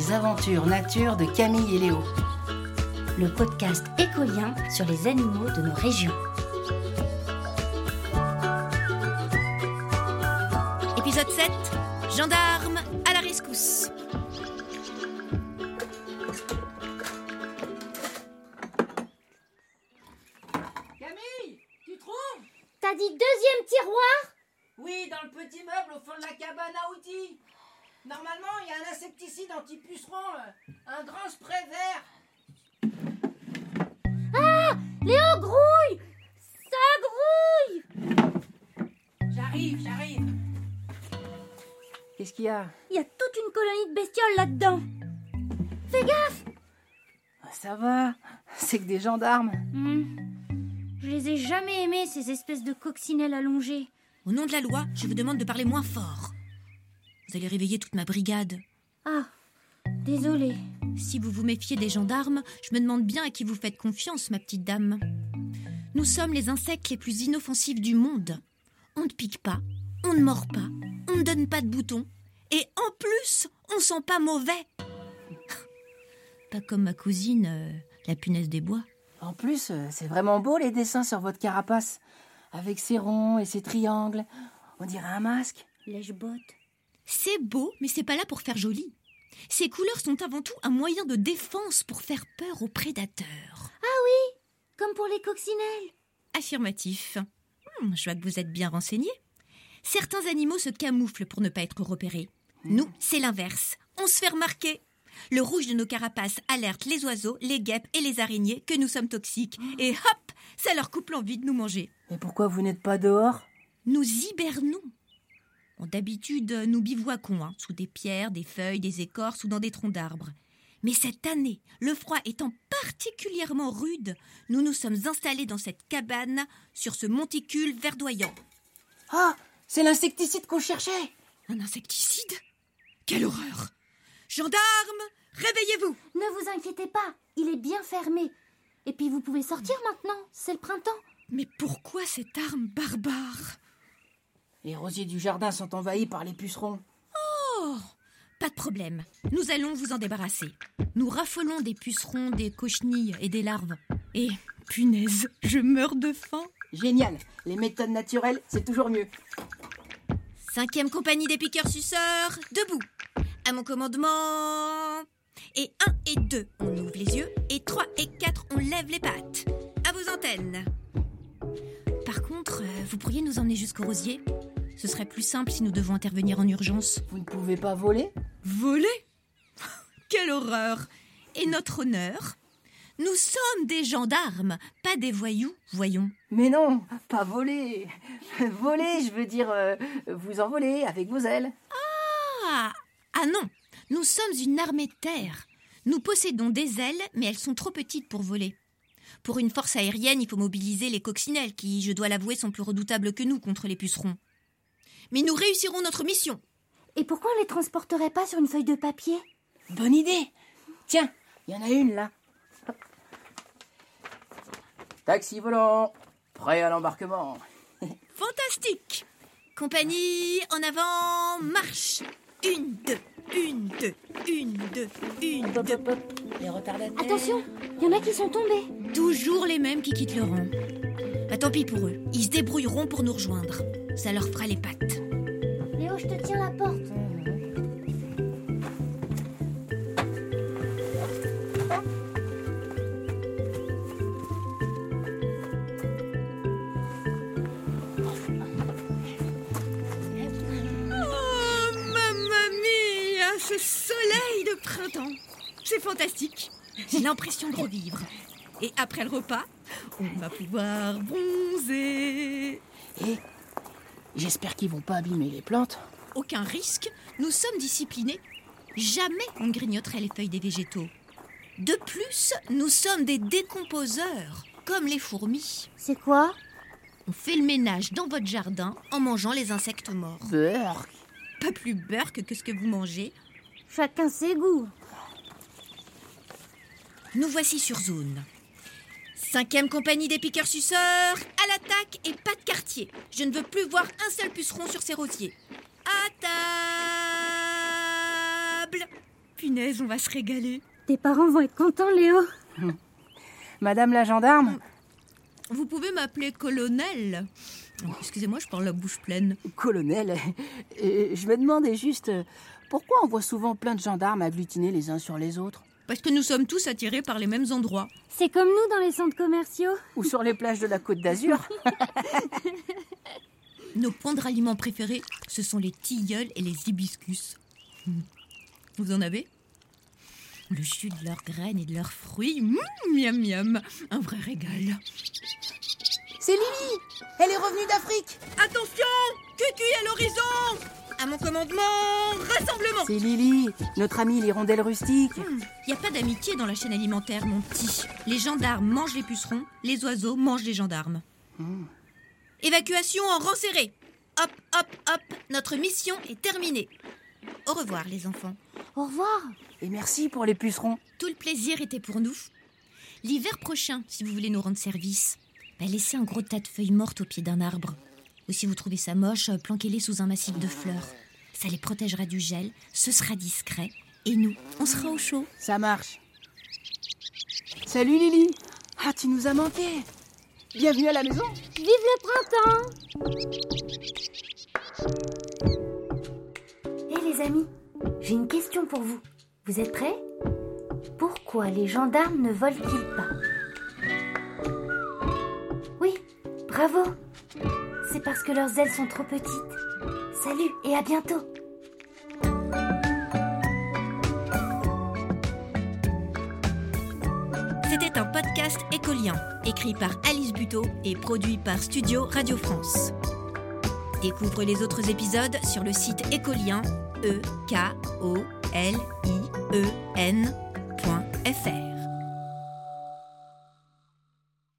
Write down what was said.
Les aventures nature de Camille et Léo. Le podcast écolien sur les animaux de nos régions. Épisode 7 Gendarme à la rescousse. Camille, tu trouves? T'as dit deuxième tiroir? Oui, dans le petit meuble au fond de la cabane à outils. Normalement, il y a un insecticide anti-puceron, euh, un grand spray vert. Léo grouille Ça grouille J'arrive, j'arrive. Qu'est-ce qu'il y a? Il y a toute une colonie de bestioles là-dedans. Fais gaffe Ah, Ça va, c'est que des gendarmes. Hmm. Je les ai jamais aimés, ces espèces de coccinelles allongées. Au nom de la loi, je vous demande de parler moins fort. Vous allez réveiller toute ma brigade. Ah, désolée. Si vous vous méfiez des gendarmes, je me demande bien à qui vous faites confiance, ma petite dame. Nous sommes les insectes les plus inoffensifs du monde. On ne pique pas, on ne mord pas, on ne donne pas de boutons. Et en plus, on sent pas mauvais. Pas comme ma cousine, euh, la punaise des bois. En plus, euh, c'est vraiment beau les dessins sur votre carapace. Avec ses ronds et ses triangles. On dirait un masque. Lèche-botte. C'est beau, mais c'est pas là pour faire joli. Ces couleurs sont avant tout un moyen de défense pour faire peur aux prédateurs. Comme pour les coccinelles. Affirmatif. Hmm, je vois que vous êtes bien renseigné. Certains animaux se camouflent pour ne pas être repérés. Nous, c'est l'inverse. On se fait remarquer. Le rouge de nos carapaces alerte les oiseaux, les guêpes et les araignées que nous sommes toxiques. Et hop, ça leur coupe l'envie de nous manger. Mais pourquoi vous n'êtes pas dehors? Nous hibernons. Bon, D'habitude, nous bivouaquons hein, sous des pierres, des feuilles, des écorces ou dans des troncs d'arbres. Mais cette année, le froid étant particulièrement rude, nous nous sommes installés dans cette cabane sur ce monticule verdoyant. Ah, c'est l'insecticide qu'on cherchait. Un insecticide? Quelle horreur Gendarmes, réveillez-vous Ne vous inquiétez pas, il est bien fermé. Et puis vous pouvez sortir maintenant, c'est le printemps. Mais pourquoi cette arme barbare? Les rosiers du jardin sont envahis par les pucerons. Oh Pas de problème, nous allons vous en débarrasser. Nous raffolons des pucerons, des cochenilles et des larves. Et, punaise, je meurs de faim Génial. Les méthodes naturelles, c'est toujours mieux. Cinquième compagnie des piqueurs suceurs, debout. À mon commandement. Et 1 et 2, on ouvre les yeux. Et 3 et 4, on lève les pattes. À vos antennes. Par contre, euh, vous pourriez nous emmener jusqu'au rosier? Ce serait plus simple si nous devons intervenir en urgence. Vous ne pouvez pas voler? Voler? Quelle horreur Et notre honneur? Nous sommes des gendarmes, pas des voyous, voyons. Mais non, pas voler. voler, je veux dire, euh, vous envoler avec vos ailes. Ah Ah non Nous sommes une armée de terre. Nous possédons des ailes, mais elles sont trop petites pour voler. Pour une force aérienne, il faut mobiliser les coccinelles, qui, je dois l'avouer, sont plus redoutables que nous contre les pucerons. Mais nous réussirons notre mission. Et pourquoi on les transporterait pas sur une feuille de papier? Bonne idée. Tiens, il y en a une là. Hop. Taxi volant, prêt à l'embarquement. Fantastique Compagnie, en avant, marche Une, deux, une, deux, une, deux, une, Hop, deux. hop. Les retardataires. Attention, il y en a qui sont tombés. Toujours les mêmes qui quittent le rang. Bah tant pis pour eux, ils se débrouilleront pour nous rejoindre. Ça leur fera les pattes. Léo, je te tiens la porte. Oh, ce soleil de printemps C'est fantastique J'ai l'impression de revivre. Et après le repas, on va pouvoir bronzer. Et j'espère qu'ils vont pas abîmer les plantes. Aucun risque, nous sommes disciplinés. Jamais on ne grignoterait les feuilles des végétaux. De plus, nous sommes des décomposeurs, comme les fourmis. C'est quoi? On fait le ménage dans votre jardin en mangeant les insectes morts. Beurre. Pas plus burk que ce que vous mangez. Chacun ses goûts. Nous voici sur zone. Cinquième compagnie des piqueurs suceurs, à l'attaque et pas de quartier. Je ne veux plus voir un seul puceron sur ces rosiers. À table punaise, on va se régaler. Tes parents vont être contents, Léo. Madame la gendarme Vous pouvez m'appeler colonel. Excusez-moi, je parle la bouche pleine. Colonel, euh, je me demandais juste euh, pourquoi on voit souvent plein de gendarmes agglutinés les uns sur les autres? Parce que nous sommes tous attirés par les mêmes endroits. C'est comme nous dans les centres commerciaux. Ou sur les plages de la Côte d'Azur Nos points de ralliement préférés, ce sont les tilleuls et les hibiscus. Vous en avez? Le jus de leurs graines et de leurs fruits, mmh, miam miam, un vrai régal. C'est Lily Elle est revenue d'Afrique Attention Cucu à l'horizon À mon commandement, rassemblement C'est Lily, notre amie l'hirondelle rustique. Il n'y a pas d'amitié dans la chaîne alimentaire, mon petit. Les gendarmes mangent les pucerons, les oiseaux mangent les gendarmes. Évacuation en rang serré. Hop, hop, hop, notre mission est terminée. Au revoir, les enfants. Au revoir. Et merci pour les pucerons. Tout le plaisir était pour nous. L'hiver prochain, si vous voulez nous rendre service, bah, laissez un gros tas de feuilles mortes au pied d'un arbre. Ou si vous trouvez ça moche, euh, planquez-les sous un massif de fleurs. Ça les protégera du gel, ce sera discret, et nous, on sera au chaud. Ça marche. Salut Lily Ah, tu nous as manqué Bienvenue à la maison Vive le printemps Hé les amis, j'ai une question pour vous. Vous êtes prêts? Pourquoi les gendarmes ne volent-ils pas? Oui, bravo C'est parce que leurs ailes sont trop petites. Salut et à bientôt C'était un podcast écolien, écrit par Alice Buteau et produit par Studio Radio France. Découvre les autres épisodes sur le site écolien, e k o l i e n.fr.